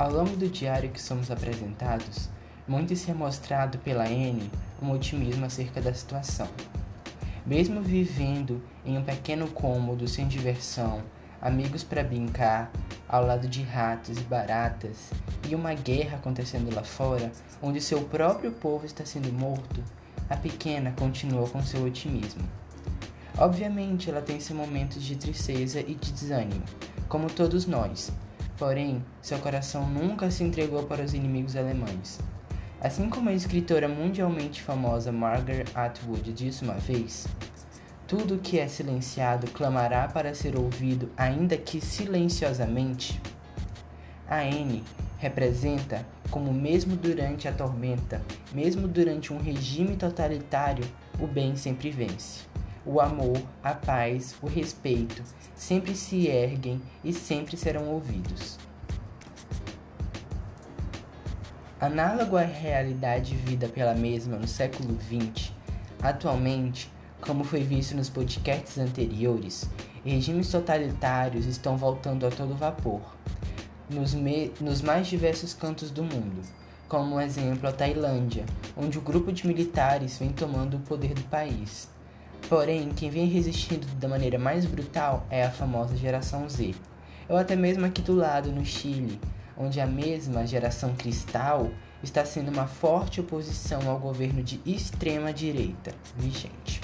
Ao longo do diário que somos apresentados, muito se é mostrado pela N um otimismo acerca da situação. Mesmo vivendo em um pequeno cômodo sem diversão, amigos para brincar, ao lado de ratos e baratas, e uma guerra acontecendo lá fora, onde seu próprio povo está sendo morto, a pequena continua com seu otimismo. Obviamente, ela tem seus momentos de tristeza e de desânimo, como todos nós. Porém, seu coração nunca se entregou para os inimigos alemães. Assim como a escritora mundialmente famosa Margaret Atwood disse uma vez, tudo que é silenciado clamará para ser ouvido, ainda que silenciosamente. A N representa como, mesmo durante a tormenta, mesmo durante um regime totalitário, o bem sempre vence. O amor, a paz, o respeito sempre se erguem e sempre serão ouvidos. Análogo à realidade vivida pela mesma no século XX, atualmente como foi visto nos podcasts anteriores, regimes totalitários estão voltando a todo vapor nos, nos mais diversos cantos do mundo, como um exemplo a Tailândia, onde o grupo de militares vem tomando o poder do país. Porém, quem vem resistindo da maneira mais brutal é a famosa geração Z, ou até mesmo aqui do lado, no Chile, onde a mesma geração cristal está sendo uma forte oposição ao governo de extrema direita vigente.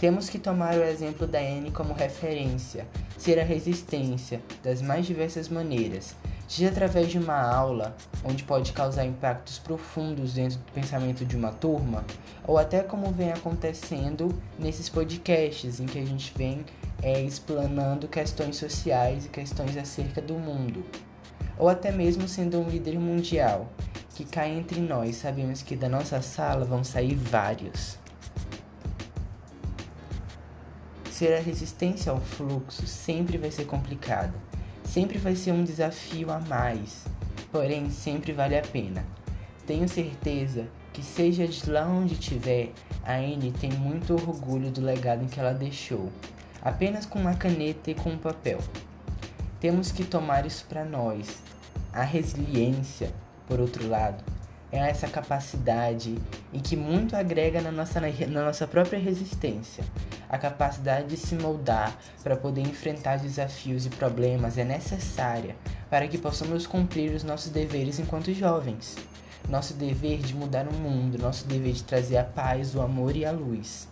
Temos que tomar o exemplo da N como referência, ser a resistência das mais diversas maneiras, seja através de uma aula, onde pode causar impactos profundos dentro do pensamento de uma turma, ou até como vem acontecendo nesses podcasts em que a gente vem é, explanando questões sociais e questões acerca do mundo, ou até mesmo sendo um líder mundial, que cai entre nós, sabemos que da nossa sala vão sair vários. Ser a resistência ao fluxo sempre vai ser complicado, sempre vai ser um desafio a mais, porém sempre vale a pena. Tenho certeza que, seja de lá onde estiver, a Anne tem muito orgulho do legado que ela deixou, apenas com uma caneta e com um papel. Temos que tomar isso para nós. A resiliência, por outro lado, é essa capacidade e que muito agrega na nossa, na nossa própria resistência. A capacidade de se moldar para poder enfrentar desafios e problemas é necessária para que possamos cumprir os nossos deveres enquanto jovens. Nosso dever de mudar o mundo, nosso dever de trazer a paz, o amor e a luz.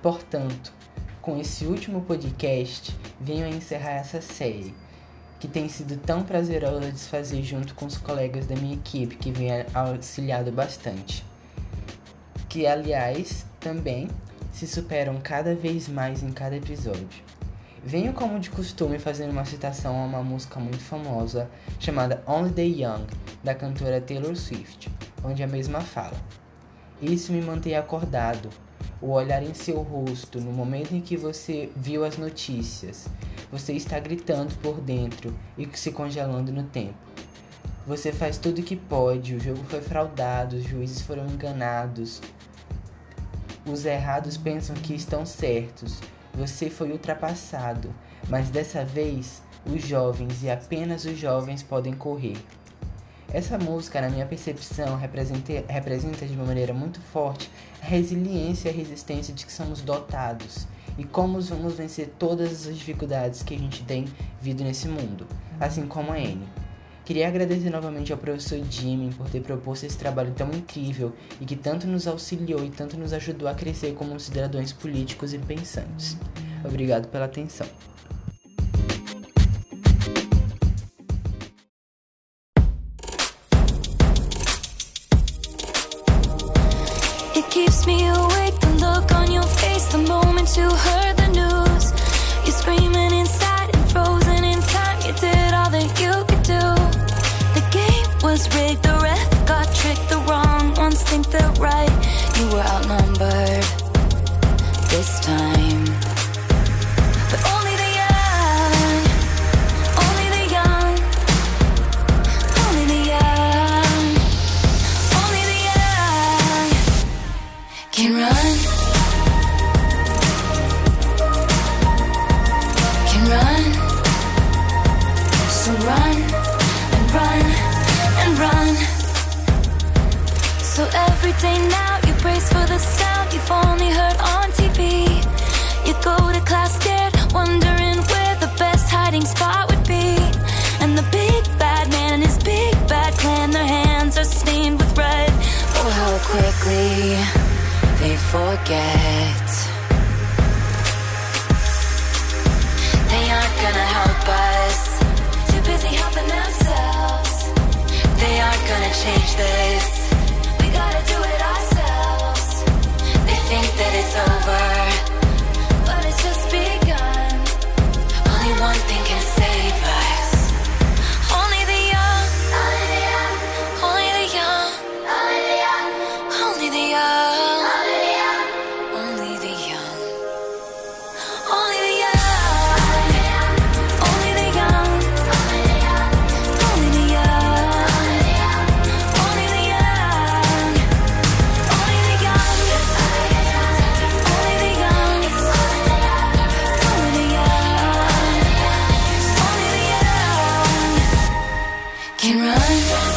Portanto, com esse último podcast, venho a encerrar essa série que tem sido tão prazerosa de fazer junto com os colegas da minha equipe, que vem auxiliado bastante. Que, aliás, também se superam cada vez mais em cada episódio. Venho, como de costume, fazendo uma citação a uma música muito famosa chamada Only the Young, da cantora Taylor Swift, onde a mesma fala: Isso me mantém acordado, o olhar em seu rosto no momento em que você viu as notícias. Você está gritando por dentro e se congelando no tempo. Você faz tudo o que pode, o jogo foi fraudado, os juízes foram enganados. Os errados pensam que estão certos. Você foi ultrapassado, mas dessa vez os jovens e apenas os jovens podem correr. Essa música, na minha percepção, representa, de uma maneira muito forte a resiliência e a resistência de que somos dotados e como vamos vencer todas as dificuldades que a gente tem vindo nesse mundo, assim como a Anne. Queria agradecer novamente ao professor Jimmy por ter proposto esse trabalho tão incrível e que tanto nos auxiliou e tanto nos ajudou a crescer como cidadãos políticos e pensantes. Obrigado pela atenção. keeps me awake The look on your face the moment you heard the were outnumbered this time. But only the young, only the young, only the young, only the young can run. Can run. So run and run and run. So every day now. they, forget. They aren't gonna help us, too busy helping themselves. They aren't gonna change this. can run.